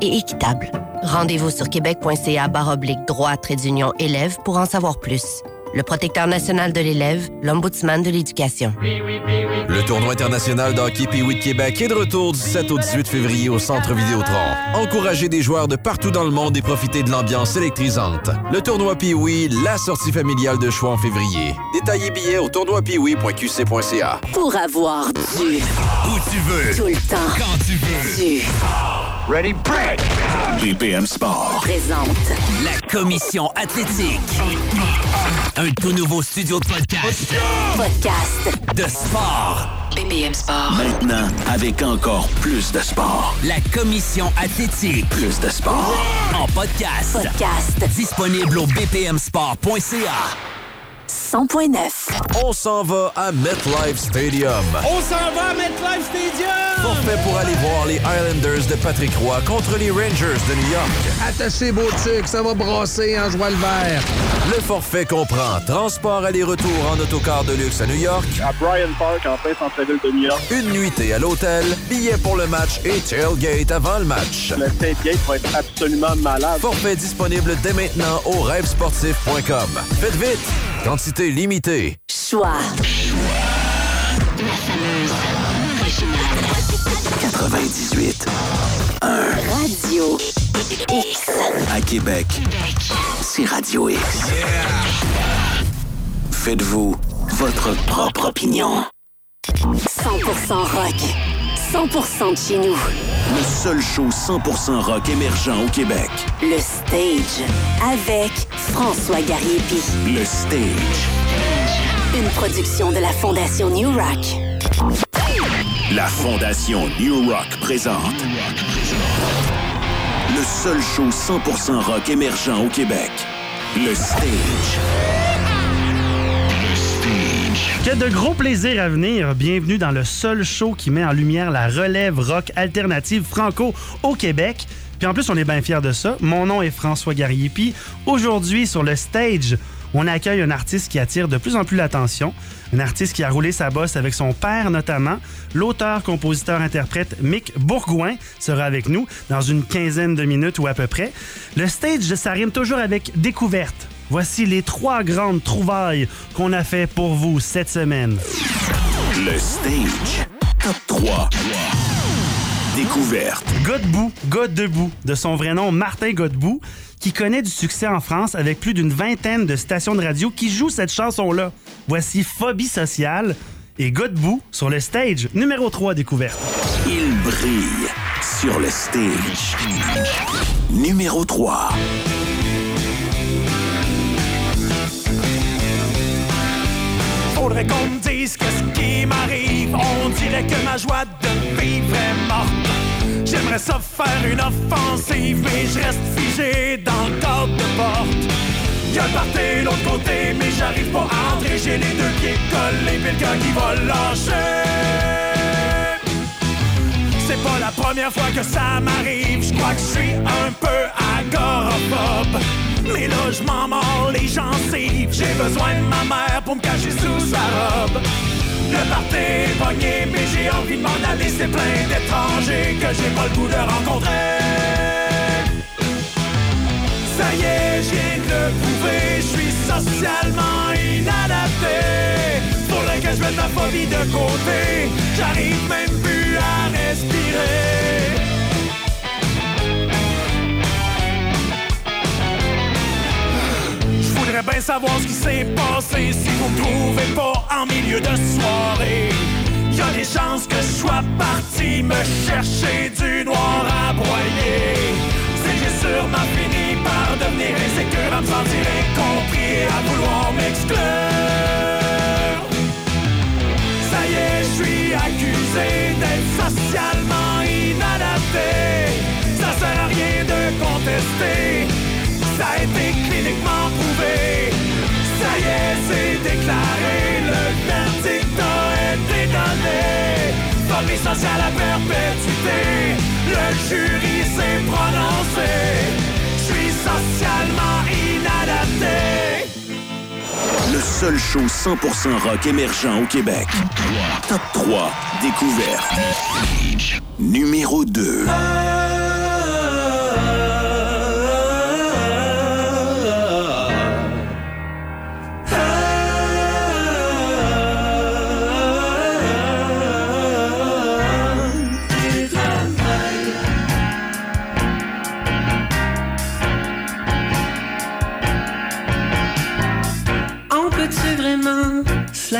et équitable. Rendez-vous sur québec.ca oblique droit trait d'union élève pour en savoir plus. Le protecteur national de l'élève, l'ombudsman de l'éducation. Le tournoi international d'hockey pee de Québec est de retour du 7 au 18 février au Centre Vidéotron. Encouragez des joueurs de partout dans le monde et profitez de l'ambiance électrisante. Le tournoi pee la sortie familiale de choix en février. Détaillez billets au tournoipeeWee.qc.ca. Pour avoir du... Où tu veux. Tout le temps. Quand tu veux. Du... Ready, break! BPM Sport. Présente. La commission athlétique. Un tout nouveau studio de podcast. Podcast. De sport. BPM Sport. Maintenant, avec encore plus de sport. La commission athlétique. Plus de sport. En podcast. Podcast. Disponible au bpmsport.ca. 100.9. On s'en va à MetLife Stadium. On s'en va à MetLife Stadium! Forfait pour aller voir les Islanders de Patrick Roy contre les Rangers de New York. Attaché beau truc, ça va brasser en joie le vert. Le forfait comprend transport aller-retour en autocar de luxe à New York. À Bryant Park, en plein centre-ville de New York. Une nuitée à l'hôtel, billets pour le match et tailgate avant le match. Le tailgate va être absolument malade. Forfait disponible dès maintenant au rêvesportif.com. Faites vite! Quantité limitée. Choix. La fameuse originale. 98. 1. Radio X. À Québec. C'est Radio X. Faites-vous votre propre opinion. 100% rock. 100% de chez nous. Le seul show 100% rock émergent au Québec. Le Stage. Avec François Gariepi. Le Stage. Une production de la Fondation New Rock. La Fondation New Rock présente. Le seul show 100% rock émergent au Québec. Le Stage. Que de gros plaisirs à venir. Bienvenue dans le seul show qui met en lumière la relève rock alternative franco au Québec. Puis en plus, on est bien fiers de ça. Mon nom est François Gariepi. Aujourd'hui, sur le stage, on accueille un artiste qui attire de plus en plus l'attention. Un artiste qui a roulé sa bosse avec son père notamment. L'auteur, compositeur, interprète Mick Bourgoin sera avec nous dans une quinzaine de minutes ou à peu près. Le stage, ça rime toujours avec découverte. Voici les trois grandes trouvailles qu'on a fait pour vous cette semaine. Le Stage. Top 3. Découverte. Godbout, God debout, de son vrai nom Martin Godbout, qui connaît du succès en France avec plus d'une vingtaine de stations de radio qui jouent cette chanson-là. Voici Phobie sociale et Godbout sur le stage numéro 3 découverte. Il brille sur le stage. Numéro 3. Faudrait qu'on me dise qu'est-ce qui m'arrive. On dirait que ma joie de vivre est morte. J'aimerais ça faire une offensive, mais je reste figé dans le cadre de porte. Y'a le party l'autre côté, mais j'arrive pas à entrer. J'ai les deux pieds collés, pis le gars qui va lâcher. C'est pas la première fois que ça m'arrive. Je crois que je suis un peu agoraphobe. Mais là, je m'en mords les gencives. J'ai besoin de ma mère pour me cacher sous sa robe. Le party est pogné, mais j'ai envie de m'en aller. C'est plein d'étrangers que j'ai pas le goût de rencontrer. Ça y est, je viens de le prouver. Je suis socialement inadapté. Faudrait que je mette ma phobie de côté. J'arrive même plus Je voudrais bien savoir ce qui s'est passé si vous me trouvez pas en milieu de soirée. Y a des chances que je sois parti me chercher du noir à broyer. C'est que j'ai sûrement fini par devenir insécure, à me sentir incompris et à vouloir m'exclure. Ça y est, je suis accusé d'être socialement inadapté. Ça sert à rien de contester. Ça a été cliniquement prouvé. Ça y est, c'est déclaré. Le verdict a été donné. Phobie sociale à perpétuité. Le jury s'est prononcé. Je suis socialement inadapté. Le seul show 100% rock émergent au Québec. Top 3. Découverte. Numéro 2.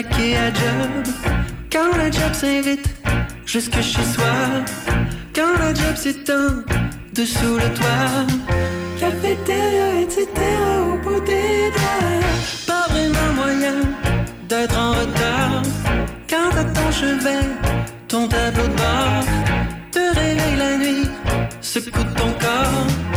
À job. Quand la job s'invite jusque chez soi. Quand la job s'étend dessous le toit. Cafétéria, etc. au bout des doigts. Pas vraiment moyen d'être en retard. Quand à ton chevet, ton tableau de bord te réveille la nuit, secoue ton corps.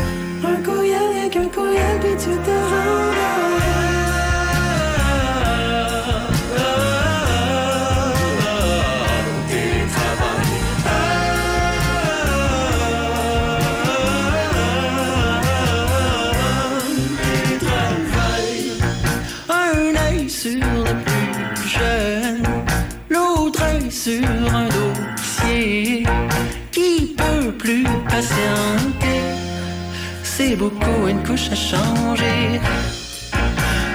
C'est beaucoup une couche à changer.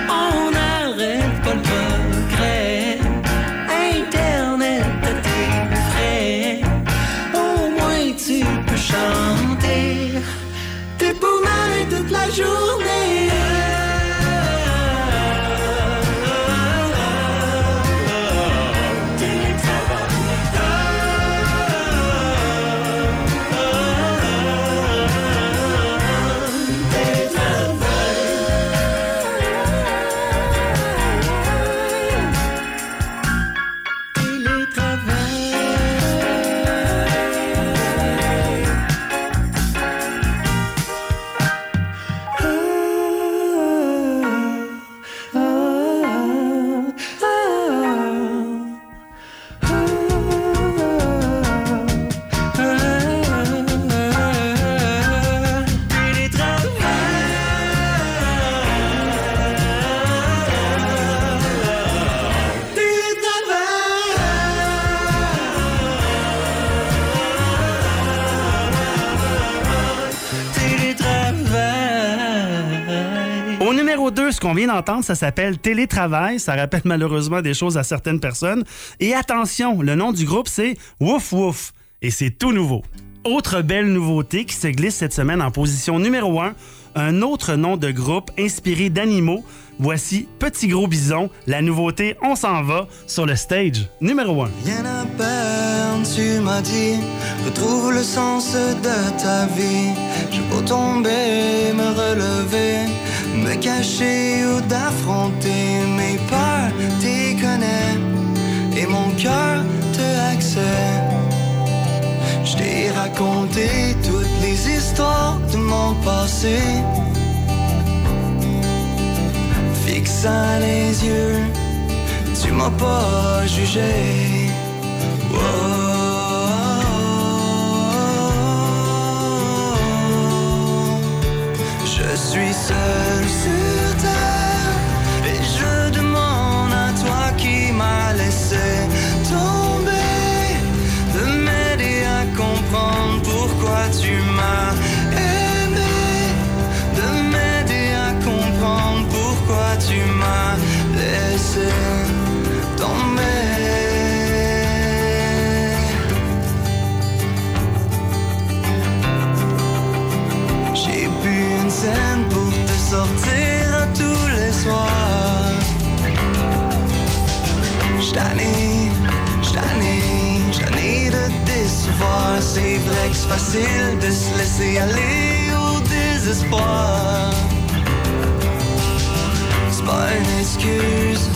On n'arrête pas le progrès. Internet à tes frais. Au moins tu peux chanter. T'es pour toute la journée. Numéro 2, ce qu'on vient d'entendre, ça s'appelle Télétravail. Ça rappelle malheureusement des choses à certaines personnes. Et attention, le nom du groupe, c'est Wouf Wouf. Et c'est tout nouveau. Autre belle nouveauté qui se glisse cette semaine en position numéro 1, un autre nom de groupe inspiré d'animaux. Voici Petit Gros Bison, la nouveauté On s'en va sur le stage numéro 1. Rien à perdre, tu m'as dit. Retrouve le sens de ta vie. Je peux tomber, me relever, me cacher ou d'affronter mes peurs. T'y connais et mon cœur te accepte. Je t'ai raconté toutes les histoires de mon passé. Fixant les yeux, tu m'as pas jugé. Oh. Je suis seul sur décevoir. C'est vrai facile de se laisser aller au désespoir. C'est pas une excuse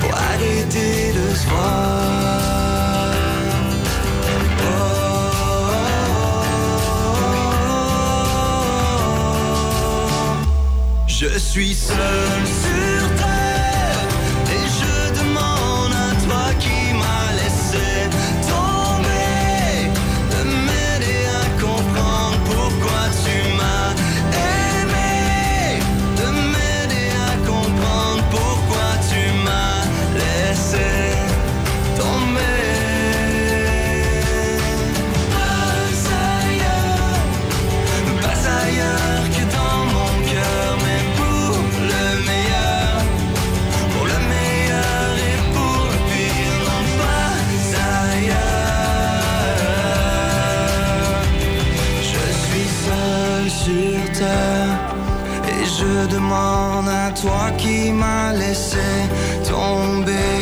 pour arrêter de se voir. Je suis seul à toi qui m'as laissé tomber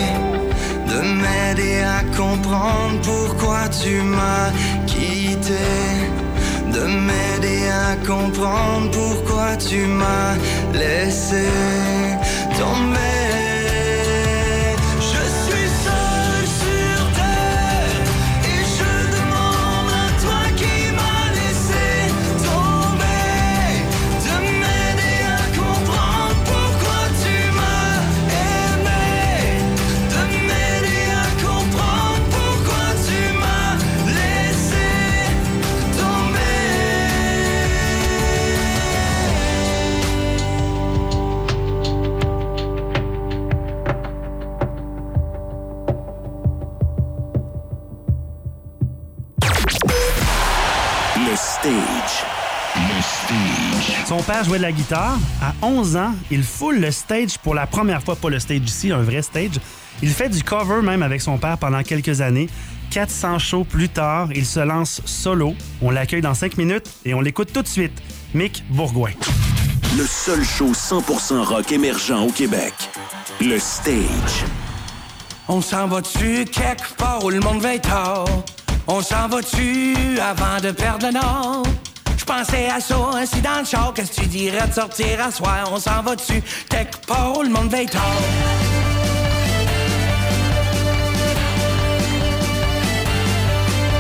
de m'aider à comprendre pourquoi tu m'as quitté. De m'aider à comprendre pourquoi tu m'as laissé tomber. Son père jouait de la guitare. À 11 ans, il foule le stage pour la première fois, pas le stage ici, un vrai stage. Il fait du cover même avec son père pendant quelques années. 400 shows plus tard, il se lance solo. On l'accueille dans 5 minutes et on l'écoute tout de suite. Mick Bourgoin. Le seul show 100% rock émergent au Québec. Le stage. On s'en va-tu quelque part où le monde va être tard? On s'en va-tu avant de perdre le nord? Je pensais à ça, ainsi dans le char. Qu'est-ce que tu dirais de sortir à soir? On s'en va-tu quelque part où le monde va être tard?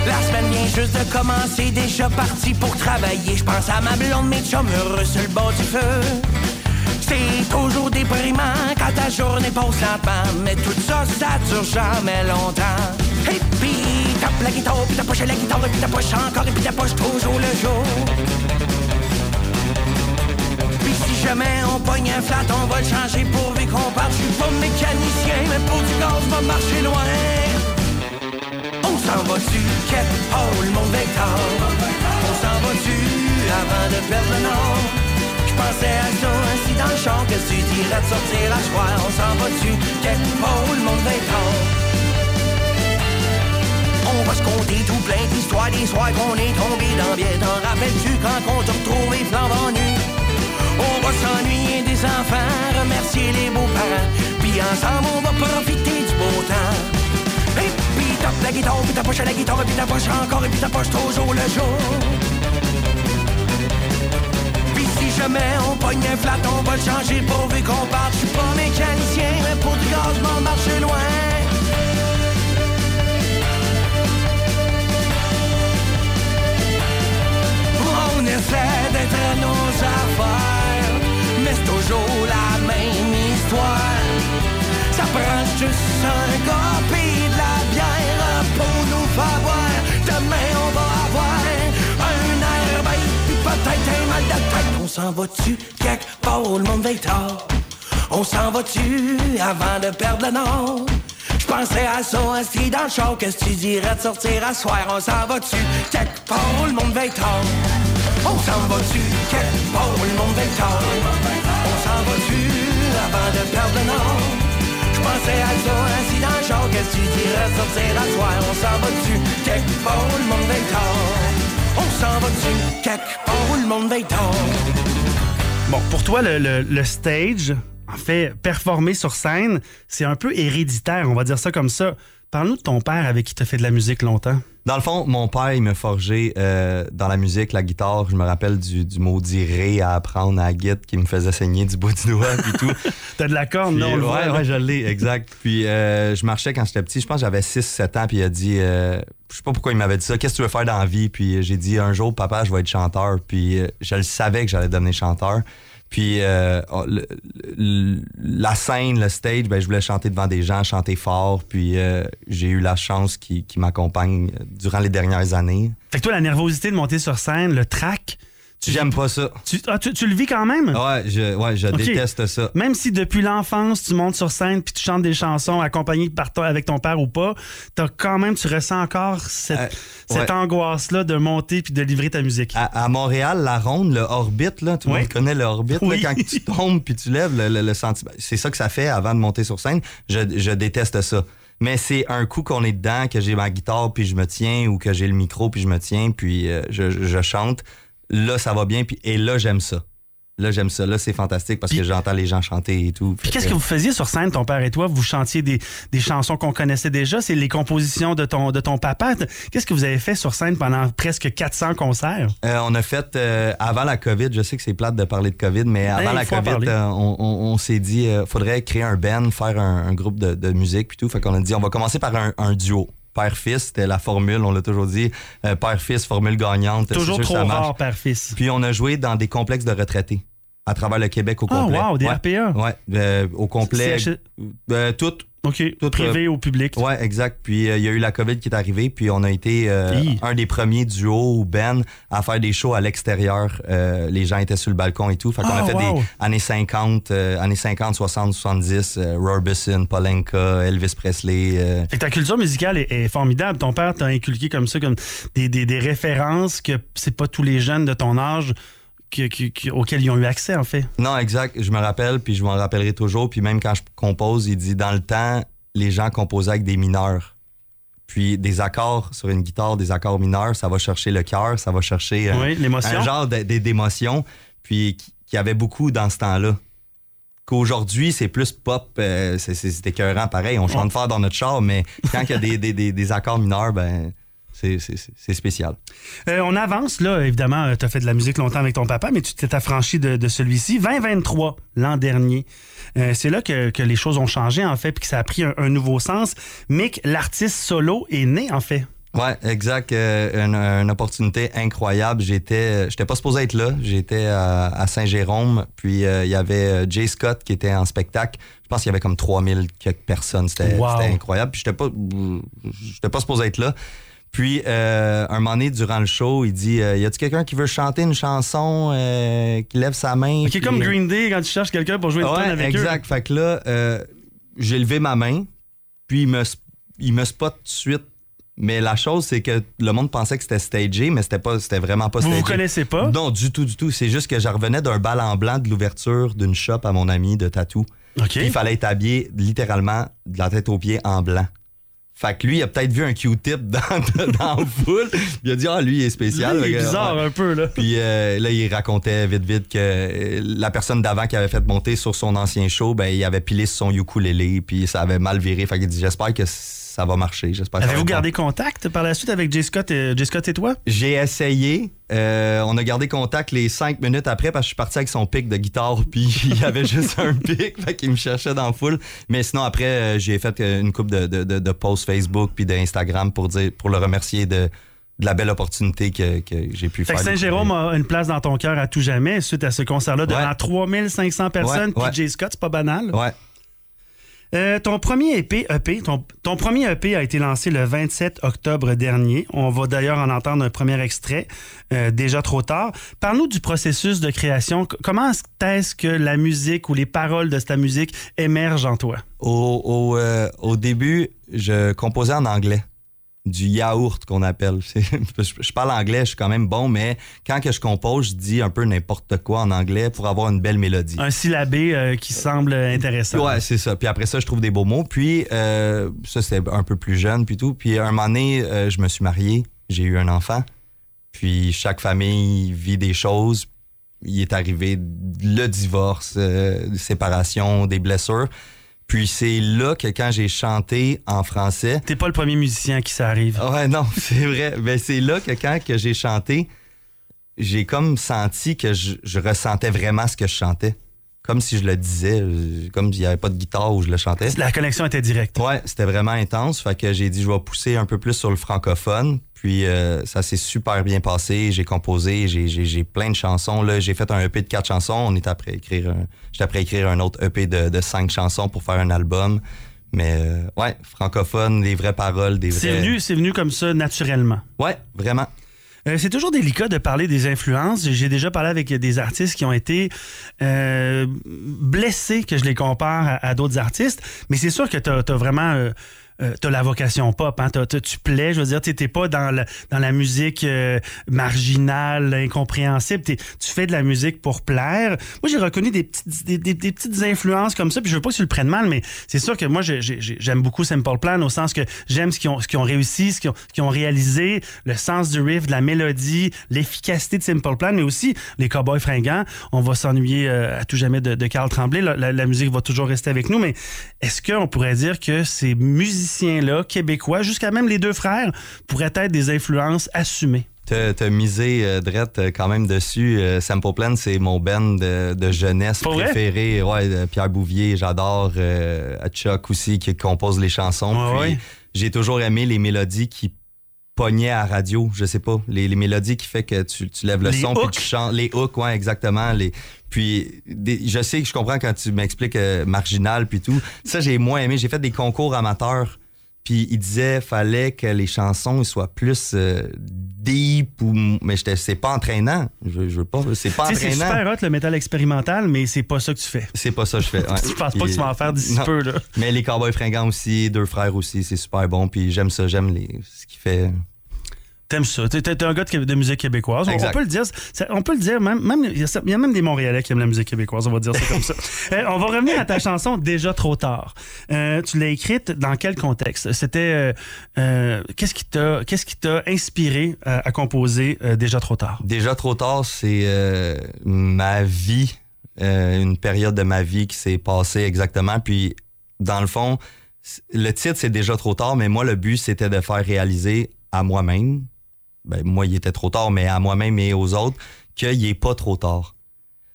La semaine vient juste de commencer, déjà parti pour travailler. Je pense à ma blonde, mes chums heureux sur le bord du feu. C'est toujours déprimant quand ta journée passe lentement. Mais tout ça, ça dure jamais longtemps. Et la guitare, puis ta poche la guitare, puis ta poche encore, et puis ta poche toujours le jour. Puis si jamais on pogne un flat, on va le changer pourvu qu'on parte. Je suis pas mécanicien, mais pour du gaz, va marcher loin. On s'en part où le monde est tard? On s'en va-tu avant de perdre le nord? Pensais à ça ainsi dans le champ que tu dirais de sortir à soir. On s'en quelque part où le monde est tard? On va se compter tout plein d'histoires, des soirs qu'on est tombé dans bien. T'en rappelles-tu quand on t'a retrouvé flambant nu? On va s'ennuyer des enfants, remercier les beaux-parents. Puis ensemble, on va profiter du beau temps. Et puis tape la guitare, puis ta poche à la guitare, puis ta encore, et puis ta poche toujours le jour. Jamais on pogne un flat, on va le changer pourvu qu'on parte. Je suis pas mécanicien, mais pour du gaz, m'en marcher loin. S'en va-tu quelque part où le monde être tard? On s'en va-tu avant de perdre le nord? Je penserais à ça, assis dans le char. Qu'est-ce que tu dirais de sortir à soir? On s'en va-tu quelque part où le monde être tard? On s'en va-tu quelque part où le monde être tard? On s'en va-tu avant de perdre le nord? Je pensais à ça, assis dans le char. Qu'est-ce que tu dirais de sortir à soir? On s'en va-tu quelque part où le monde être tard? On s'en va-tu quelque part où le monde être tard? Bon, pour toi, le, stage, en fait, performer sur scène, c'est un peu héréditaire, on va dire ça comme ça. Parle-nous de ton père avec qui tu fait de la musique longtemps. Dans le fond, mon père, il m'a forgé euh, dans la musique, la guitare. Je me rappelle du, du maudit ré à apprendre à la guitare qui me faisait saigner du bout du doigt puis tout. T'as de la corne, Puis, non? ouais, là. ouais, je l'ai, exact. Puis euh, je marchais quand j'étais petit, je pense que j'avais 6-7 ans, puis il a dit, euh, je sais pas pourquoi il m'avait dit ça, qu'est-ce que tu veux faire dans la vie? Puis j'ai dit, un jour, papa, je vais être chanteur. Puis euh, je le savais que j'allais devenir chanteur. Puis euh, oh, la scène, le stage, ben, je voulais chanter devant des gens, chanter fort. Puis euh, j'ai eu la chance qui, qui m'accompagne durant les dernières années. Fait que toi, la nervosité de monter sur scène, le track. J'aime pas ça. Tu, ah, tu, tu le vis quand même? Ouais, je, ouais, je Ok. déteste ça. Même si depuis l'enfance, tu montes sur scène puis tu chantes des chansons accompagnées par toi, avec ton père ou pas, t'as quand même, tu ressens encore cette, ouais. angoisse-là de monter puis de livrer ta musique. À, à Montréal, la ronde, le orbite, là, tout le monde connaît le orbite. là, Oui. quand tu tombes puis tu lèves le, le- le sentiment. C'est ça que ça fait avant de monter sur scène. Je, je déteste ça. Mais c'est un coup qu'on est dedans, que j'ai ma guitare puis je me tiens, ou que j'ai le micro puis je me tiens, puis euh, je chante. Là, ça va bien, puis et là, j'aime ça. Là, j'aime ça. Là, c'est fantastique parce que j'entends les gens chanter et tout. Puis qu'est-ce que vous faisiez sur scène, ton père et toi? Vous chantiez des, des chansons qu'on connaissait déjà? C'est les compositions de ton, de ton papa? Qu'est-ce que vous avez fait sur scène pendant presque 400 concerts? Euh, on a fait, euh, avant la COVID, je sais que c'est plate de parler de COVID, mais avant la COVID, euh, on, on- on s'est dit, faudrait créer un band, faire un, un groupe de, de musique puis tout. Fait qu'on a dit, on va commencer par un, un duo. Père-fils, c'était la formule, on l'a toujours dit. Euh, Père-fils, formule gagnante. Toujours trop rare, père-fils. Puis on a joué dans des complexes de retraités à travers le Québec au Ah, complet. wow, des ouais. RPA. Ouais, euh, au complet. CH- Euh, toutes. OK. Privé ou public. Ouais, exact. Puis euh, il y a eu la COVID qui est arrivée, puis on a été euh, un des premiers duos ou Ben à faire des shows à l'extérieur. Euh, les gens étaient sur le balcon et tout. Fait qu'on Ah, a fait wow. des années 50, euh, années 50, 60, 70, euh, Rorbison, Polenka, Elvis Presley. euh, Fait que ta culture musicale est, est formidable. Ton père t'a inculqué comme ça, comme des, des- des références que c'est pas tous les jeunes de ton âge qui- qui- qui- auxquels ils ont eu accès, en fait. Non, exact. Je me rappelle, puis je m'en rappellerai toujours. Puis même quand je compose, il dit dans le temps, les gens composaient avec des mineurs. Puis des accords sur une guitare, des accords mineurs, ça va chercher le cœur, ça va chercher euh, Oui, un genre d'émotion, puis qui- qu'il y avait beaucoup dans ce temps-là. Qu'aujourd'hui, c'est plus pop, euh, c'est écœurant pareil, on chante fort dans notre char, mais quand il y a des, des- des- des accords mineurs, ben c'est- spécial. Euh, on avance, là, évidemment, tu as fait de la musique longtemps avec ton papa, mais tu t'es affranchi de, de celui-ci. 2023, l'an dernier. Euh, c'est là que, que les choses ont changé, en fait, puis que ça a pris un, un nouveau sens. Mick, l'artiste solo, est né, en fait. Ouais, exact. euh, une, une opportunité incroyable. J'étais, j'étais pas supposé être là. J'étais à, à Saint-Jérôme. Puis euh, il y avait euh, Jay Scott qui était en spectacle. Je pense qu'il y avait comme 3000 quelques personnes. C'était, Wow. c'était incroyable. Puis j'étais pas, j'étais pas supposé être là. Puis euh, un moment donné, durant le show, il dit euh, Y a-tu quelqu'un qui veut chanter une chanson euh, qui lève sa main Puis, comme euh, Green Day, quand tu cherches quelqu'un pour jouer une Ouais, avec eux. exact. Fait que là, j'ai levé ma main, puis il me, il me spot tout de suite. Mais la chose, c'est que le monde pensait que c'était stagé, mais c'était pas, c'était vraiment pas Vous stagé. vous connaissez pas? Non, du tout, du tout. C'est juste que je revenais d'un bal en blanc de l'ouverture d'une shop à mon ami de tatou. OK. Puis il fallait être habillé littéralement de la tête aux pieds en blanc. Fait que lui, il a peut-être vu un Q-tip dans, dans la foule. Il a dit, ah, lui, il est spécial. Lui, il est bizarre ouais. un peu, là. Puis euh, là, il racontait vite, vite que euh, la personne d'avant qui avait fait monter sur son ancien show, ben, il avait pilé sur son ukulélé, puis ça avait mal viré. Fait qu'il dit, j'espère que ça va marcher. J'espère Avez-vous gardé contact par la suite avec Jay Scott et, Jay Scott et toi? j'ai essayé. Euh, on a gardé contact les cinq minutes après parce que je suis parti avec son pic de guitare puis il y avait juste un pic, fait qu'il me cherchait dans la foule. Mais sinon après euh, j'ai fait euh, une coupe de, de, de, de posts Facebook puis d'Instagram pour dire pour le remercier de, de la belle opportunité que, que j'ai pu Fait faire. Saint-Jérôme a une place dans ton cœur à tout jamais suite à ce concert-là devant Ouais. 3500 personnes. Ouais, Puis. Jay Scott, c'est pas banal. Ouais. Euh, ton premier EP, premier EP a été lancé le 27 octobre dernier. On va d'ailleurs en entendre un premier extrait, euh, déjà trop tard. Parle-nous du processus de création. Comment est-ce que la musique ou les paroles de ta musique émergent en toi? Au, euh, au début, je composais en anglais. Du yaourt qu'on appelle. C'est- je, parle anglais, je suis quand même bon, mais quand que je compose, je dis un peu n'importe quoi en anglais pour avoir une belle mélodie. Un syllabé euh, qui semble intéressant. Ouais, c'est ça. Puis après ça, je trouve des beaux mots. Puis euh, ça, c'était un peu plus jeune, puis tout. Puis un moment donné, euh, je me suis marié, j'ai eu un enfant. Puis chaque famille vit des choses. Il est arrivé le divorce, séparation, des blessures. Puis c'est là que quand j'ai chanté en français. T'es pas le premier musicien qui ça arrive. Ouais, non, c'est vrai. Mais c'est là que quand que j'ai chanté, j'ai comme senti que je, je ressentais vraiment ce que je chantais. Comme si je le disais, euh, comme s'il n'y avait pas de guitare où je le chantais. La connexion était directe. Ouais, c'était vraiment intense. Fait que j'ai dit, je vais pousser un peu plus sur le francophone. Puis euh, ça s'est super bien passé. J'ai composé, j'ai, plein de chansons. Là, j'ai fait un EP de quatre chansons. On est après écrire un, j'étais après écrire un autre EP de, de cinq chansons pour faire un album. Mais euh, ouais, francophone, des vraies paroles, des vrais. C'est venu, c'est venu comme ça naturellement. Ouais, vraiment. Euh, c'est toujours délicat de parler des influences. J'ai déjà parlé avec des artistes qui ont été euh, blessés, que je les compare à, à d'autres artistes. Mais c'est sûr que tu as, vraiment euh, t'as la vocation pop, hein, t'as- t'as- tu plais, je veux dire, t'es pas dans, le- dans la musique euh, marginale, incompréhensible, tu fais de la musique pour plaire. Moi, j'ai reconnu des petites, des, des- petites influences comme ça, puis je veux pas que tu le prennes mal, mais c'est sûr que moi, j'ai- j'ai- j'aime beaucoup Simple Plan au sens que j'aime ce qu'ils ont, ont réussi, ce qu'ils ont, ont réalisé, le sens du riff, de la mélodie, l'efficacité de Simple Plan, mais aussi les Cowboys fringants. On va s'ennuyer euh, à tout jamais de, de Carl Tremblay. La, la- la musique va toujours rester avec nous, mais est-ce qu'on pourrait dire que ces musiciens-là, québécois, jusqu'à même les deux frères, pourraient être des influences assumées? T'as misé, euh, Drette, euh, quand même dessus. Euh, Sample Plan, c'est mon band de, de jeunesse Pour vrai? préféré. Ouais, Pierre Bouvier, j'adore. Euh, Chuck aussi, qui compose les chansons. Puis ouais. J'ai toujours aimé les mélodies qui pognaient à radio, je sais pas. Les, les mélodies qui fait que tu, tu lèves le Les son puis hooks? tu chantes. Les hooks, ouais, exactement. Les, puis des- je sais que je comprends quand tu m'expliques euh, marginal puis tout. Ça, j'ai moins aimé. J'ai fait des concours amateurs. Puis il disait fallait que les chansons soient plus euh, deep ou mais c'est pas entraînant. Je, je veux pas c'est pas sais, c'est entraînant. super hot le métal expérimental, mais c'est pas ça que tu fais. C'est pas ça que je fais. ouais. Je pense pas que tu vas en faire d'ici peu, là. Mais les Cowboys fringants aussi, deux frères aussi, c'est super bon. Puis j'aime ça, j'aime les ce qu'il fait. T'aimes ça. T'es, t'es un gars de, de musique québécoise. On, peut le dire. on peut le dire. Même, même, il y, a y même des Montréalais qui aiment la musique québécoise. On va dire ça comme ça. Euh, on va revenir à ta chanson Déjà trop tard. Euh, tu l'as écrite dans quel contexte? C'était. euh, qu'est-ce, qui t'a, qu'est-ce qui t'a inspiré à composer Déjà trop tard? Déjà trop tard, c'est ma vie, une période de ma vie qui s'est passée exactement. Puis, dans le fond, le titre, c'est déjà trop tard, mais moi, le but, c'était de faire réaliser à moi-même, ben, moi, il était trop tard, mais à moi-même et aux autres, qu'il est pas trop tard.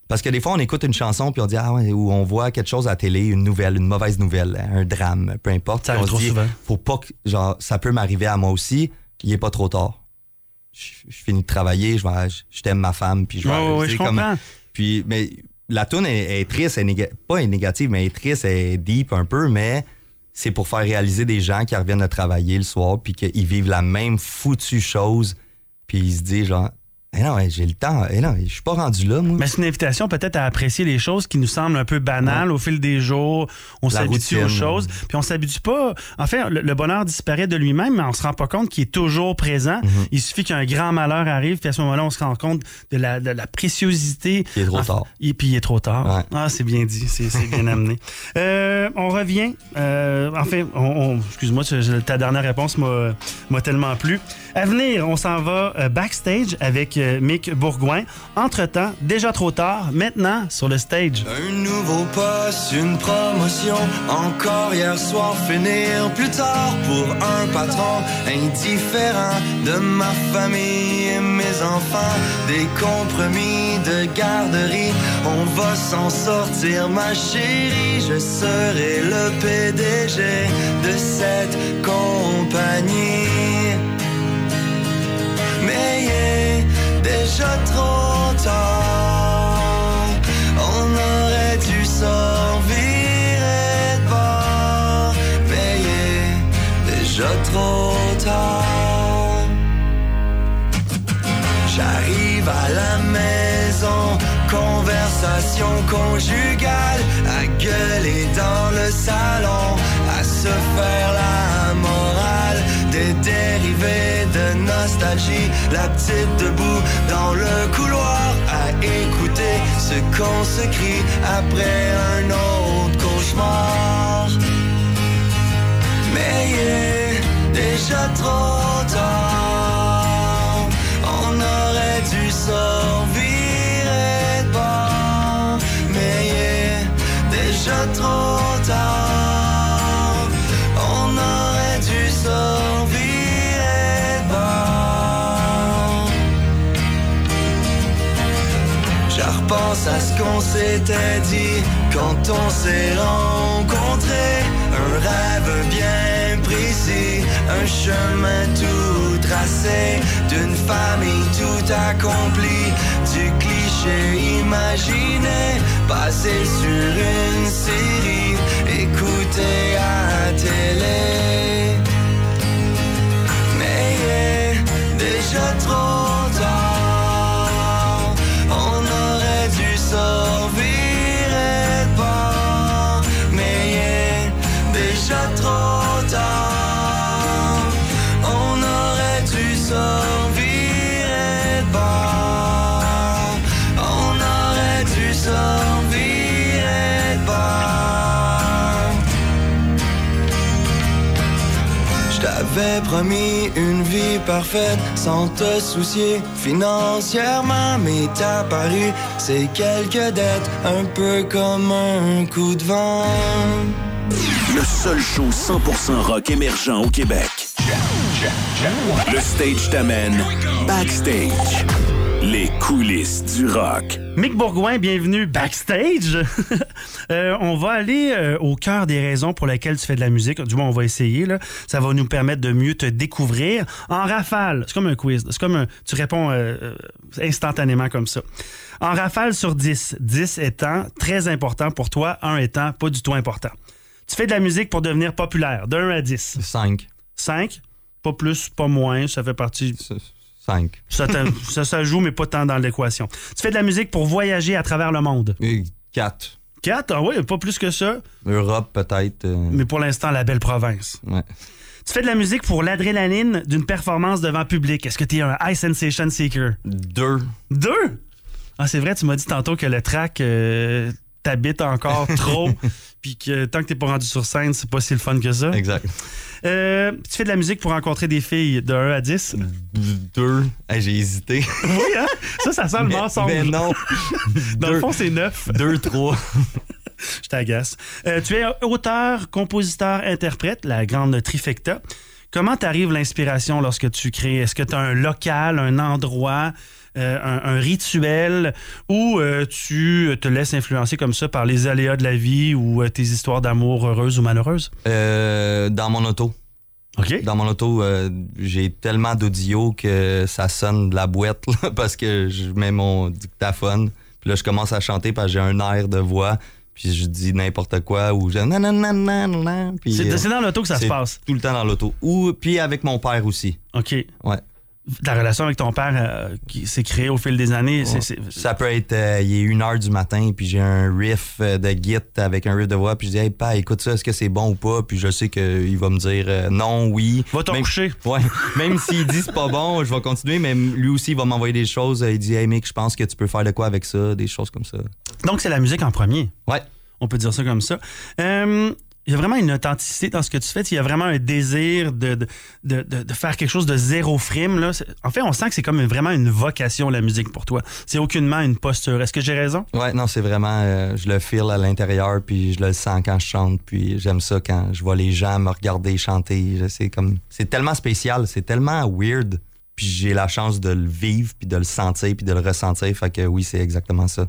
Parce que des fois, on écoute une chanson, puis on dit, ah ouais, ou on voit quelque chose à la télé, une nouvelle, une mauvaise nouvelle, un drame, peu importe. Ça arrive on trop dit, souvent. faut pas que, genre, ça peut m'arriver à moi aussi, il est pas trop tard. Je, je finis de travailler, je, vais, je, je t'aime ma femme, puis je vais. Sais, je comprends. puis, mais la tune est, est triste, est néga- pas est négative, mais elle est triste, elle est deep un peu, mais c'est pour faire réaliser des gens qui reviennent de travailler le soir, puis qu'ils vivent la même foutue chose, puis ils se disent genre, eh non, hey, j'ai le temps, eh non, je suis pas rendu là, moi. Mais c'est une invitation peut-être à apprécier les choses qui nous semblent un peu banales au fil des jours. On s'habitue aux choses. Puis on s'habitue pas. En fait, le, le bonheur disparaît de lui-même, mais on se rend pas compte qu'il est toujours présent. Mm-hmm. Il suffit qu'un grand malheur arrive, puis à ce moment-là, on se rend compte de la, de la préciosité. Il est trop tard. Et puis il est trop tard. Ouais. Ah, c'est bien dit, c'est bien amené. Euh, on revient. Euh, enfin, on, on- excuse-moi, ta dernière réponse m'a m'a tellement plu. À venir, on s'en va euh, backstage avec euh, Mick Bourgoin. Entre-temps, déjà trop tard, maintenant sur le stage. Un nouveau poste, une promotion, encore hier soir finir plus tard pour un patron indifférent de ma famille et mes enfants, des compromis de garderie, on va s'en sortir ma chérie, je serai le PDG de cette compagnie. Déjà trop tard. On aurait dû s'en virer de. Mais déjà trop tard. J'arrive à la maison, conversation conjugale, à gueuler dans le salon, à se faire la morale, des dérivés de nostalgie, la petite debout dans le couloir, à écouter ce qu'on se crie après un autre cauchemar. Mais il est déjà trop tard. Repense à ce qu'on s'était dit quand on s'est rencontrés. Un rêve bien précis, un chemin tout tracé, d'une famille tout accomplie, du cliché imaginé, basé sur une série, écouté à télé. Mais est déjà trop t'avais promis une vie parfaite sans te soucier financièrement, mais t'as paru ces quelques dettes un peu comme un coup de vent. Le seul show 100% rock émergent au Québec. Le stage t'amène backstage. Les coulisses du rock. Mick Bourgoin, bienvenue backstage. Euh, on va aller euh, au cœur des raisons pour lesquelles tu fais de la musique. Du moins, on va essayer. Là. Ça va nous permettre de mieux te découvrir en rafale. C'est comme un quiz. C'est comme un, tu réponds euh, instantanément comme ça. En rafale sur 10, 10 étant très important pour toi, 1 étant pas du tout important. Tu fais de la musique pour devenir populaire, de 1 à 10. 5. 5, pas plus, pas moins, ça fait partie. 5. Ça, ça, ça joue, mais pas tant dans l'équation. Tu fais de la musique pour voyager à travers le monde? 4. 4, ah oui, pas plus que ça, Europe, peut-être. euh, mais pour l'instant, la belle province. ouais. Tu fais de la musique pour l'adrénaline d'une performance devant public. Est-ce que tu es un high sensation seeker? 2. Deux? Ah, c'est vrai, tu m'as dit tantôt que le track euh, t'habite encore trop, puis que tant que t'es pas rendu sur scène, c'est pas si le fun que ça. Exact. Euh, tu fais de la musique pour rencontrer des filles de 1 à 10? 2. j'ai hésité. Oui, hein? Ça, ça sent le Mais- mensonge. mais non. Dans le fond, c'est 9. 2, 3. Je t'agace. Euh, tu es auteur, compositeur, interprète, la grande trifecta. Comment t'arrive l'inspiration lorsque tu crées? Est-ce que tu as un local, un endroit, euh, un, un rituel ou euh, tu te laisses influencer comme ça par les aléas de la vie ou euh, tes histoires d'amour heureuses ou malheureuses? Dans mon auto. Dans mon auto, euh, j'ai tellement d'audio que ça sonne de la boîte là, parce que je mets mon dictaphone. Puis là, je commence à chanter parce que j'ai un air de voix. Puis je dis n'importe quoi ou je nananana, C'est euh, dans l'auto que ça se passe. Tout le temps dans l'auto. Ou puis avec mon père aussi. OK. Ouais. Ta relation avec ton père euh, qui s'est créée au fil des années, Ça peut être, euh, il est une heure du matin, puis j'ai un riff euh, de git avec un riff de voix, puis je dis, hey, pa, écoute ça, est-ce que c'est bon ou pas? Puis je sais qu'il va me dire euh, non, oui. Va t'en Même- coucher. Ouais. Même s'il dit c'est pas bon, je vais continuer, mais lui aussi, il va m'envoyer des choses. Il dit, hey, mec, je pense que tu peux faire de quoi avec ça, des choses comme ça. Donc, c'est la musique en premier. Ouais. On peut dire ça comme ça. Euh, il y a vraiment une authenticité dans ce que tu fais. Il y a vraiment un désir de, de, de, de- faire quelque chose de zéro frime. Là. En fait, on sent que c'est comme vraiment une vocation, la musique, pour toi. C'est aucunement une posture. Est-ce que j'ai raison? Ouais, non, c'est vraiment, euh, je le feel à l'intérieur, puis je le sens quand je chante, puis j'aime ça quand je vois les gens me regarder chanter. C'est comme, c'est tellement spécial, c'est tellement weird, puis j'ai la chance de le vivre, puis de le sentir, puis de le ressentir. Fait que oui, c'est exactement ça.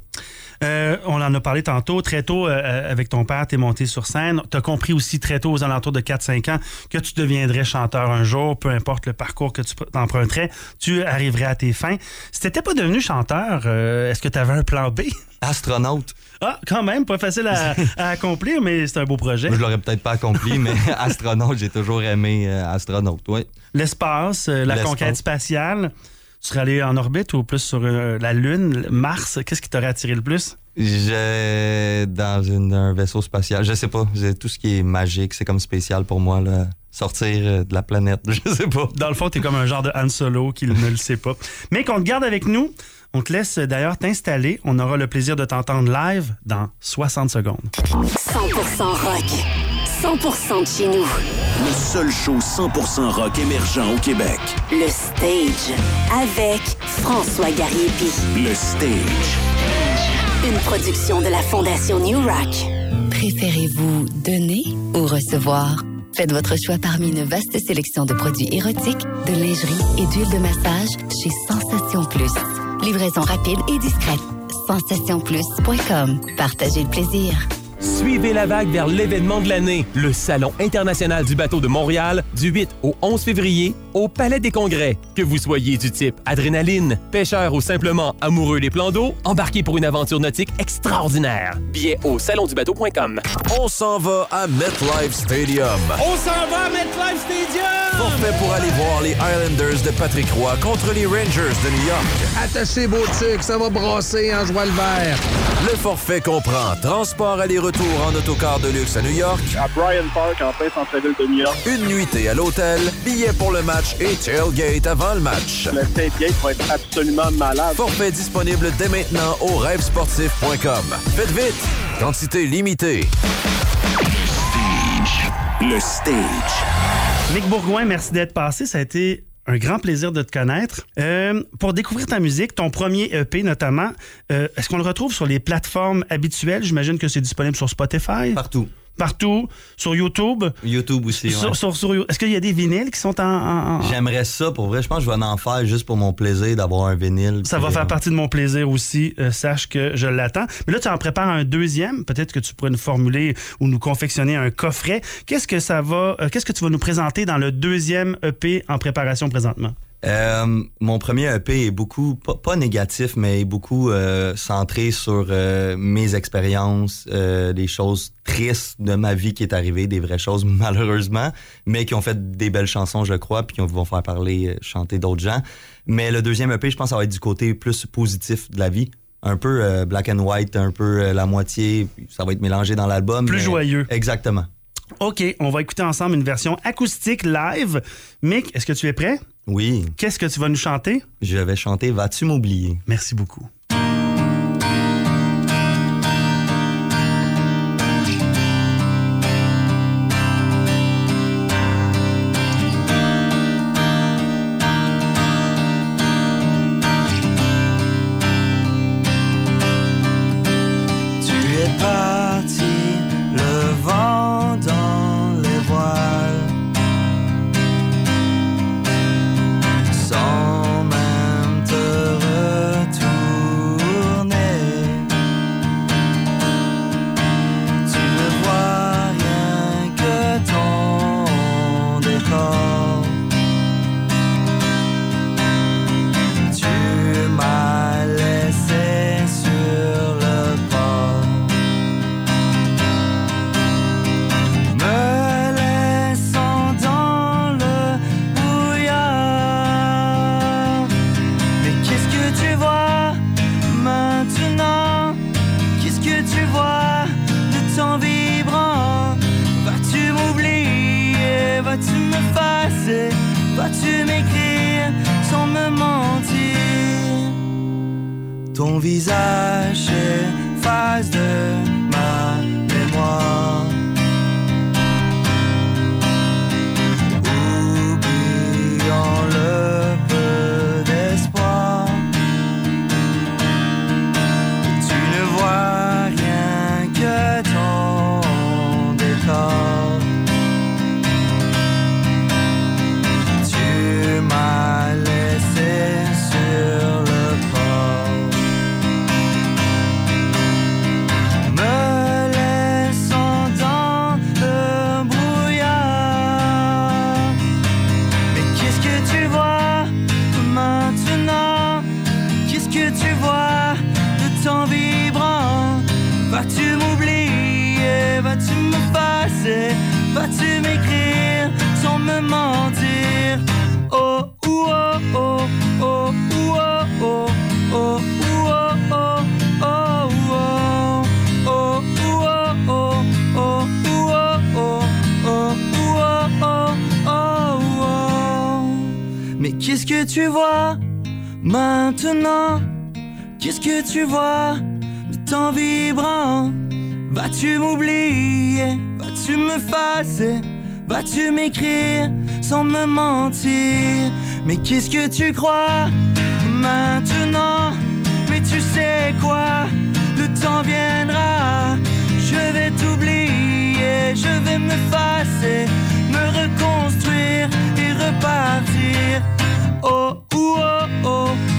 Euh, on en a parlé tantôt. Très tôt, euh, avec ton père, tu es monté sur scène. Tu as compris aussi très tôt, aux alentours de 4-5 ans, que tu deviendrais chanteur un jour, peu importe le parcours que tu emprunterais, tu arriverais à tes fins. Si t'étais pas devenu chanteur, euh, est-ce que tu avais un plan B? Astronaute. Ah, quand même, pas facile à, à accomplir, mais c'est un beau projet. Moi, je l'aurais peut-être pas accompli, mais astronaute, j'ai toujours aimé euh, astronaute, oui. L'espace, euh, la conquête spatiale. Tu serais allé en orbite ou plus sur euh, la Lune, Mars? Qu'est-ce qui t'aurait attiré le plus? J'ai dans une- un vaisseau spatial. Je sais pas. J'ai- Tout ce qui est magique, c'est comme spécial pour moi. Là. Sortir euh, de la planète, je sais pas. Dans le fond, t'es comme un genre de Han Solo qui ne le sait pas. Mais qu'on te garde avec nous. On te laisse d'ailleurs t'installer. On aura le plaisir de t'entendre live dans 60 secondes. 100% rock. 100% de chez nous. Le seul show 100% rock émergent au Québec. Le stage. Avec François Gariepi. Le stage. Une production de la Fondation New Rock. Préférez-vous donner ou recevoir? Faites votre choix parmi une vaste sélection de produits érotiques, de lingerie et d'huile de massage chez Sensation Plus. Livraison rapide et discrète. SensationPlus.com. Partagez le plaisir. Suivez la vague vers l'événement de l'année, le Salon international du bateau de Montréal, du 8 au 11 février, au Palais des Congrès. Que vous soyez du type adrénaline, pêcheur ou simplement amoureux des plans d'eau, embarquez pour une aventure nautique extraordinaire. Billets au salondubateau.com. On s'en va à MetLife Stadium. On s'en va à MetLife Stadium! Forfait pour aller voir les Islanders de Patrick Roy contre les Rangers de New York. Attaché beau truc, ça va brasser en joie le vert. Le forfait comprend transport aller-retour en autocar de luxe à New York, À Bryan Park, en plein centre-ville de New York. une nuitée à l'hôtel, billets pour le match et tailgate avant le match. Le tailgate va être absolument malade. Forfait disponible dès maintenant au rêvesportif.com. Faites vite, quantité limitée. Le stage. Mick Bourgoin, merci d'être passé. Ça a été un grand plaisir de te connaître. Euh, pour découvrir ta musique, ton premier EP notamment, euh, est-ce qu'on le retrouve sur les plateformes habituelles? J'imagine que c'est disponible sur Spotify. Partout. Partout. Sur YouTube. YouTube aussi, Sur- ouais. sur- sur- Est-ce qu'il y a des vinyles qui sont en... J'aimerais ça, pour vrai. Je pense que je vais en faire juste pour mon plaisir d'avoir un vinyle. Ça va faire partie de mon plaisir aussi. Euh, sache que je l'attends. Mais là, tu en prépares un deuxième. Peut-être que tu pourrais nous formuler ou nous confectionner un coffret. Qu'est-ce que ça va... euh, Qu'est-ce que tu vas nous présenter dans le deuxième EP en préparation présentement? Euh, mon premier EP est beaucoup, pas, pas négatif, mais est beaucoup euh, centré sur euh, mes expériences, des choses tristes de ma vie qui est arrivée, des vraies choses malheureusement, mais qui ont fait des belles chansons, je crois, puis qui vont faire parler, chanter d'autres gens. Mais le deuxième EP, je pense, ça va être du côté plus positif de la vie. Un peu black and white, un peu la moitié, ça va être mélangé dans l'album. Plus mais- joyeux. Exactement. OK, on va écouter ensemble une version acoustique live. Mick, est-ce que tu es prêt? Oui. Qu'est-ce que tu vas nous chanter? Je vais chanter Vas-tu m'oublier? Merci beaucoup. Temps vibrant? Vas-tu m'oublier? Vas-tu me fasser? Vas-tu m'écrire sans me mentir? Mais qu'est-ce que tu crois maintenant? Mais tu sais quoi? Le temps viendra. Je vais t'oublier, je vais me fasser, me reconstruire et repartir. Oh, oh, oh, oh, oh, oh,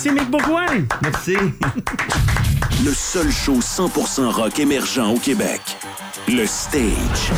Merci, Mick Bourgoin. Merci. Le seul show 100% rock émergent au Québec. Le Stage.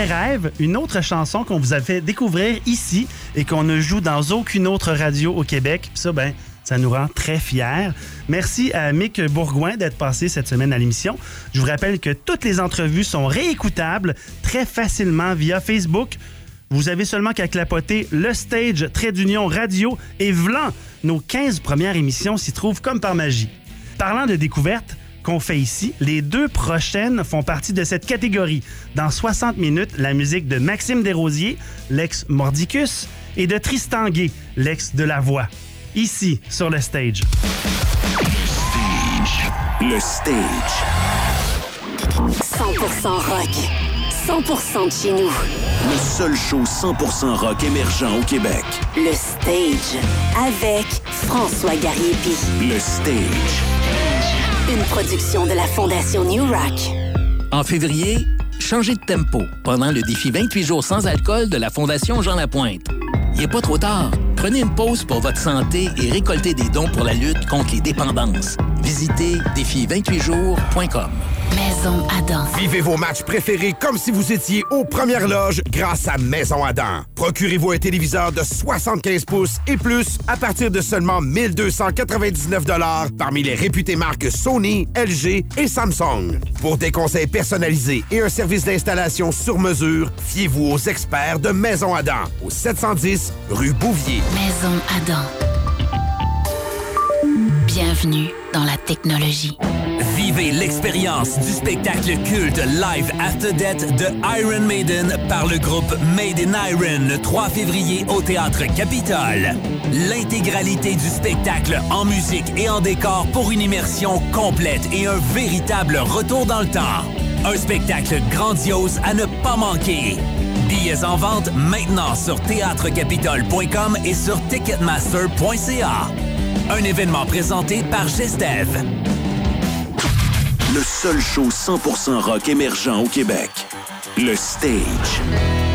Rêve, une autre chanson qu'on vous a fait découvrir ici et qu'on ne joue dans aucune autre radio au Québec. Puis ça, ben, ça nous rend très fiers. Merci à Mick Bourgoin d'être passé cette semaine à l'émission. Je vous rappelle que toutes les entrevues sont réécoutables très facilement via Facebook. Vous avez seulement qu'à clapoter le stage Trait d'Union Radio et vlan, nos 15 premières émissions s'y trouvent comme par magie. Parlant de découverte, qu'on fait ici, les deux prochaines font partie de cette catégorie. Dans 60 minutes, la musique de Maxime Desrosiers, l'ex Mordicus, et de Tristan Gay, l'ex de La Voix. Ici, sur le stage. Le Stage. 100% rock. 100% de chez nous. Le seul show 100% rock émergent au Québec. Le Stage. Avec François Gariepi. Le Stage. Une production de la Fondation New Rock. En février, changez de tempo pendant le défi 28 jours sans alcool de la Fondation Jean Lapointe. Il n'est pas trop tard. Prenez une pause pour votre santé et récoltez des dons pour la lutte contre les dépendances. Visitez défi28jours.com. Maison Adam. Vivez vos matchs préférés comme si vous étiez aux premières loges grâce à Maison Adam. Procurez-vous un téléviseur de 75 pouces et plus à partir de seulement 1299 parmi les réputées marques Sony, LG et Samsung. Pour des conseils personnalisés et un service d'installation sur mesure, fiez-vous aux experts de Maison Adam au 710 rue Bouvier. Maison Adam. Bienvenue dans la technologie. L'expérience du spectacle culte Live After Death de Iron Maiden par le groupe Made in Iron le 3 février au Théâtre Capitole. L'intégralité du spectacle en musique et en décor pour une immersion complète et un véritable retour dans le temps. Un spectacle grandiose à ne pas manquer. Billets en vente maintenant sur théâtrecapitole.com et sur ticketmaster.ca. Un événement présenté par Gestev. Le seul show 100% rock émergent au Québec. Le Stage.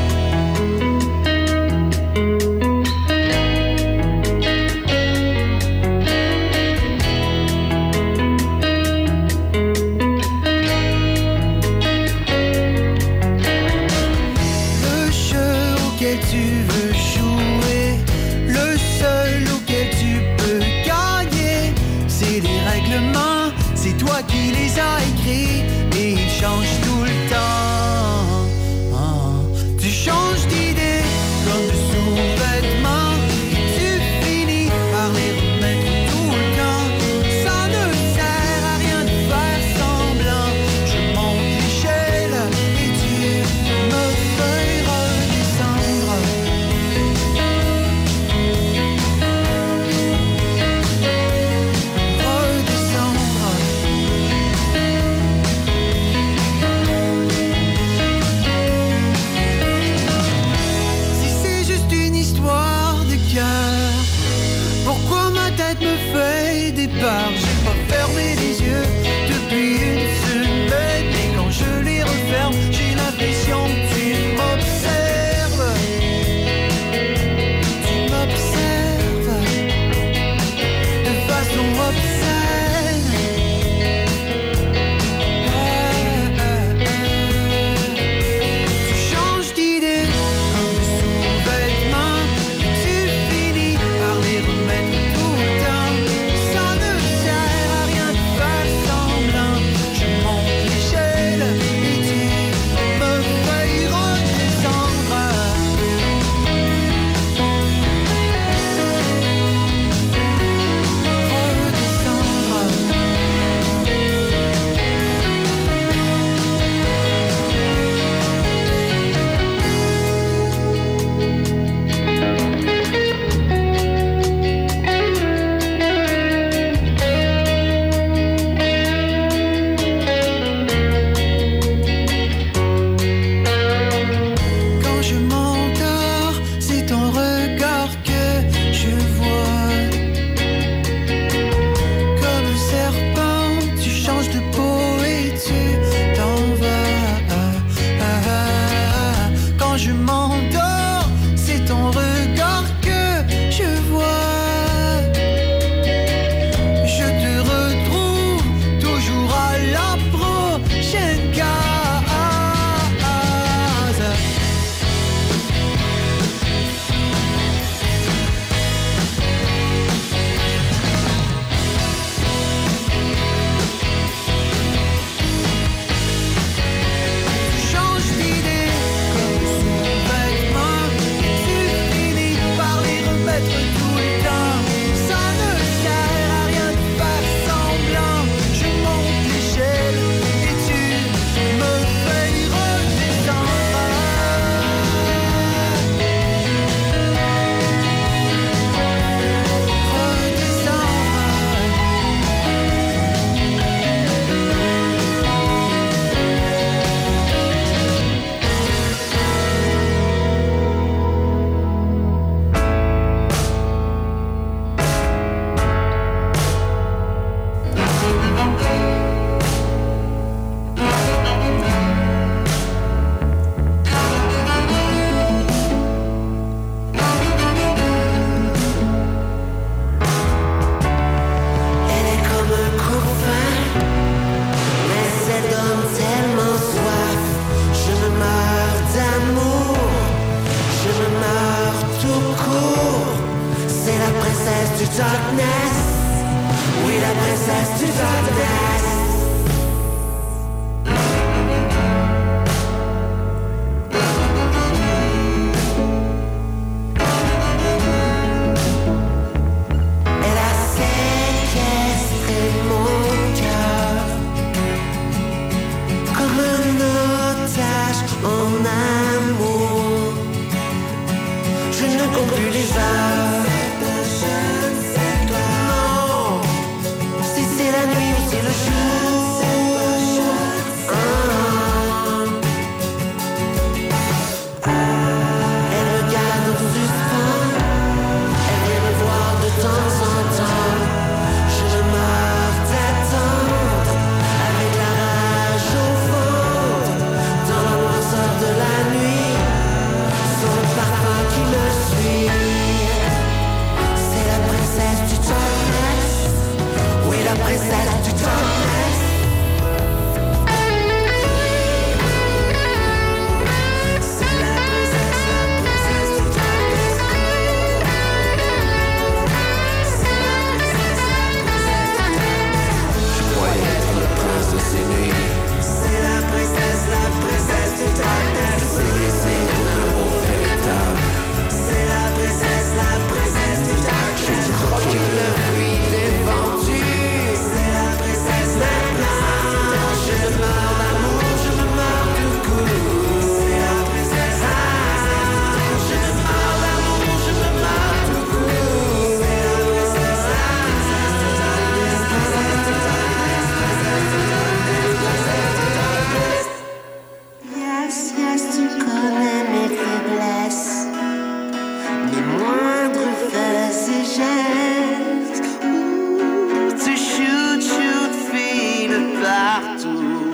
Partout.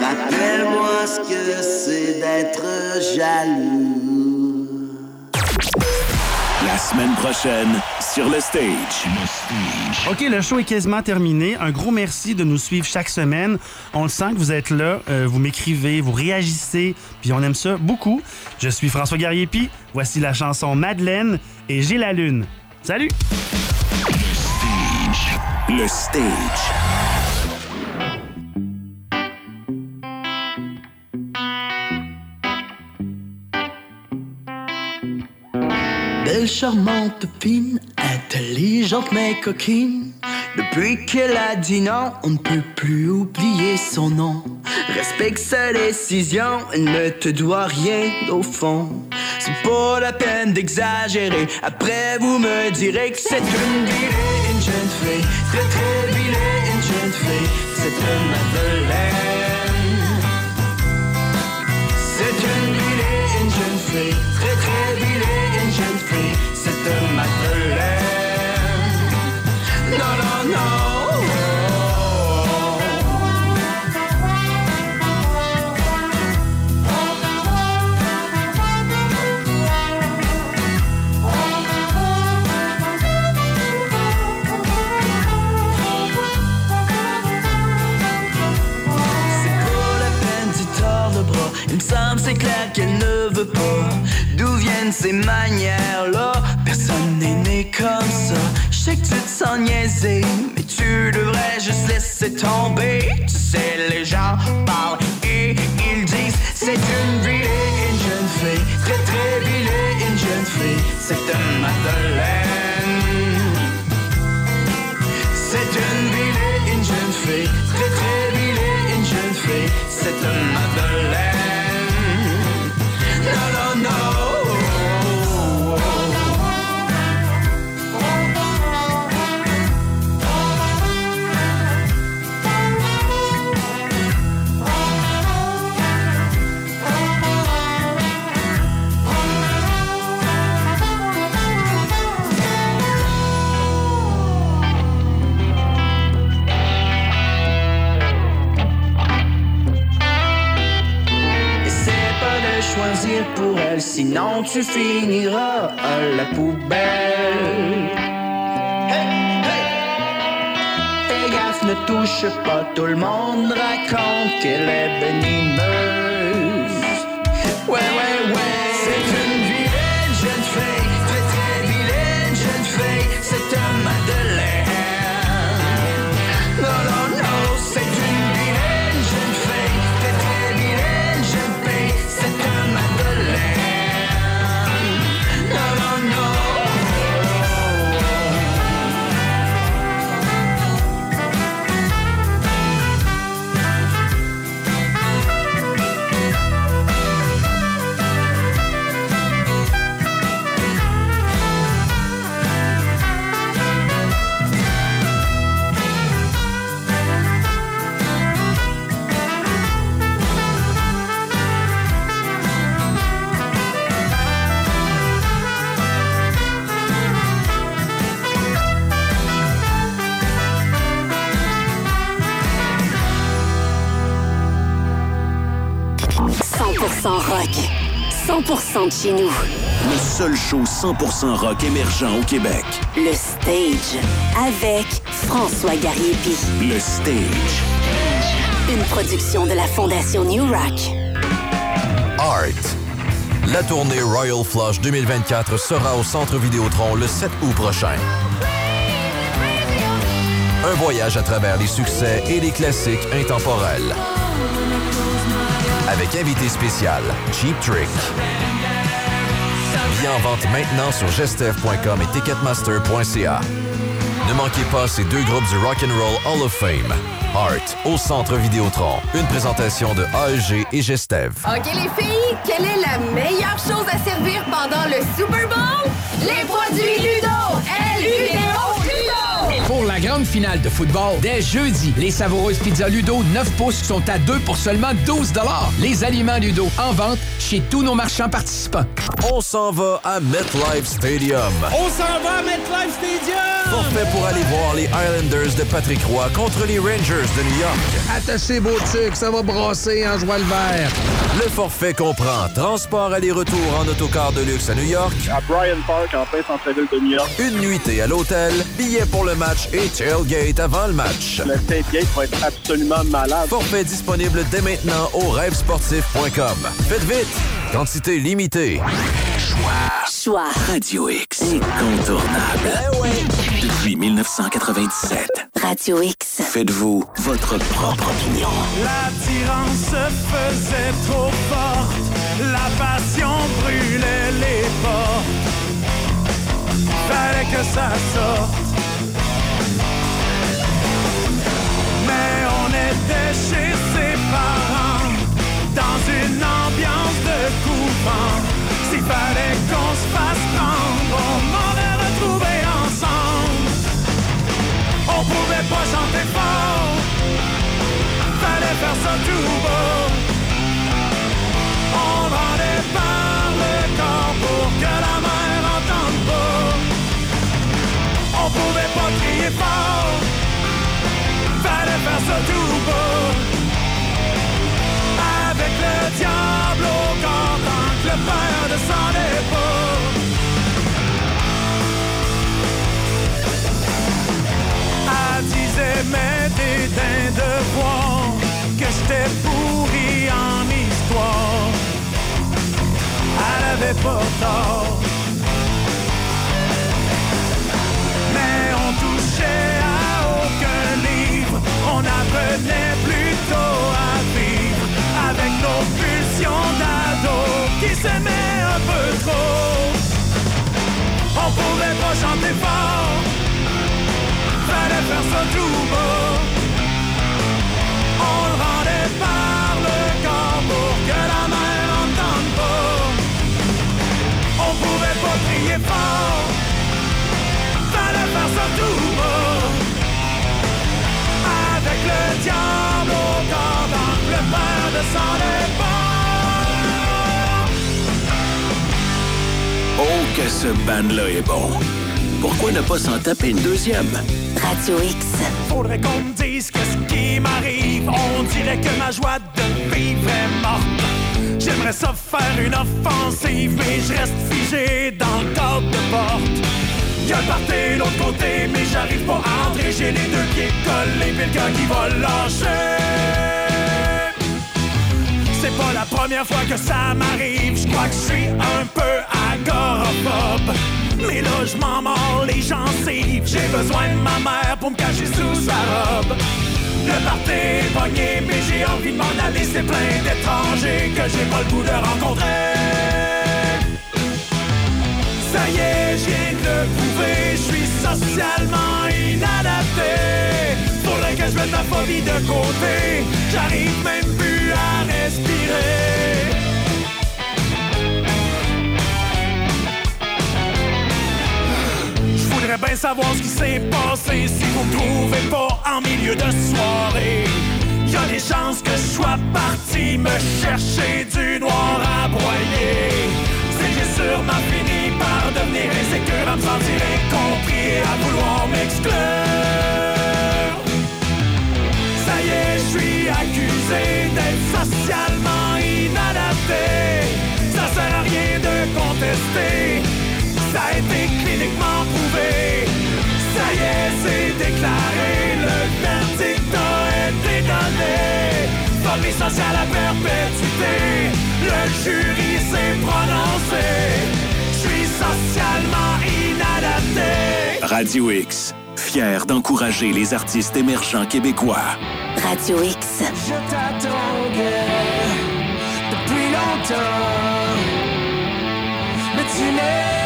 Rappelle-moi ce que c'est d'être jaloux. La semaine prochaine, sur le stage. OK, le show est quasiment terminé. Un gros merci de nous suivre chaque semaine. On le sent que vous êtes là, euh, vous m'écrivez, vous réagissez, puis on aime ça beaucoup. Je suis François Gariepi. Voici la chanson Madeleine et J'ai la lune. Salut! Le stage. Charmante, fine, intelligente mais coquine. Depuis qu'elle a dit non, on ne peut plus oublier son nom. Respecte sa décision, elle ne te doit rien au fond. C'est pas la peine d'exagérer. Après, vous me direz que c'est une vilaine, une jeune fille. Très très vilaine, une jeune fille. C'est une Madeleine. C'est une vilaine, une jeune fille. Très ces manières-là? Personne n'est né comme ça. Sais que tu te sens niaisé, mais tu devrais juste laisser tomber. Tu sais, les gens parlent et ils disent c'est une vilaine, une jeune fille. Très très vilaine, une jeune fille. C'est une Madeleine. C'est une vilaine, une jeune fille. Très très vilaine, une jeune fille. C'est une Madeleine. Sinon tu finiras à la poubelle. Hey, hey. Fais gaffe, ne touche pas, tout le monde raconte qu'elle est venimeuse. Rock. 100% de chez nous. Le seul show 100% rock émergent au Québec. Le Stage. Avec François Gariepi. Le Stage. Une production de la Fondation New Rock. Art. La tournée Royal Flush 2024 sera au Centre Vidéotron le 7 août prochain. Un voyage à travers les succès et les classiques intemporels. Avec invité spécial, Cheap Trick. Billets en vente maintenant sur gestev.com et ticketmaster.ca. Ne manquez pas ces deux groupes du Rock and Roll Hall of Fame. Art au Centre Vidéotron. Une présentation de AEG et Gestev. OK, les filles, quelle est la meilleure chose à servir pendant le Super Bowl? Les produits Ludo! L-U-D-O! Ludo! Pour la grande finale de football, dès jeudi, les savoureuses pizzas Ludo 9 pouces sont à 2 pour seulement 12 Les aliments Ludo en vente chez tous nos marchands participants. On s'en va à MetLife Stadium. On s'en va à MetLife Stadium! Forfait pour aller voir les Islanders de Patrick Roy contre les Rangers de New York. Attachez vos trucs, ça va brasser en joie le vert. Le forfait comprend transport aller-retour en autocar de luxe à New York, À Bryant Park, en plein centre-ville de New York. une nuitée à l'hôtel, billets pour le match et tailgate avant le match. Le tailgate va être absolument malade. Forfait disponible dès maintenant au rêvesportif.com. Faites vite! Quantité limitée. Choix. Radio X. Incontournable. Depuis 1997. Radio X. Faites-vous votre propre opinion. L'attirance se faisait trop forte, la passion brûlait les portes. Fallait que ça sorte. Avec le diable au corps que le père descendait pas. Mais on touchait à aucun livre, on apprenait plutôt à vivre avec nos pulsions d'ados qui s'aimaient un peu trop. On pouvait pas chanter fort, fallait faire ça tout beau. Avec le diable au. Oh, que ce band-là est bon. Pourquoi ne pas s'en taper une deuxième? Radio X. Faudrait qu'on me dise que ce qui m'arrive, on dirait que ma joie de vivre est morte. J'aimerais ça faire une offensive, mais je reste figé dans le cadre de porte. Y'a le party l'autre côté, mais j'arrive pas à entrer. J'ai les deux pieds collés, pis le gars qui va lâcher. C'est pas la première fois que ça m'arrive. Je crois que je suis un peu agoraphobe. Mais là, je m'en mords les gencives. J'ai besoin de ma mère pour me cacher sous sa robe. Le party est mais j'ai envie de m'en aller. C'est plein d'étrangers que j'ai pas le goût de rencontrer. Ça y est, je viens de le prouver, je suis socialement inadapté. Faudrait que je mette ma phobie de côté, j'arrive même plus à respirer. Voudrais bien savoir ce qui s'est passé si vous me trouvez pas en milieu de soirée. Y a des chances que je sois parti me chercher du noir à broyer j'ai sûrement fini par devenir insécure, à me sentir incompris et à vouloir m'exclure. Ça y est, je suis accusé d'être socialement inadapté. Ça sert à rien de contester, ça a été cliniquement prouvé. Ça y est, c'est déclaré. compromis social à perpétuité. Le jury s'est prononcé. Je suis socialement inadapté. Radio X, fier d'encourager les artistes émergents québécois. Radio X. Je t'attendais depuis longtemps. Mais tu n'es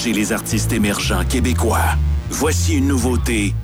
encourager les artistes émergents québécois. Voici une nouveauté,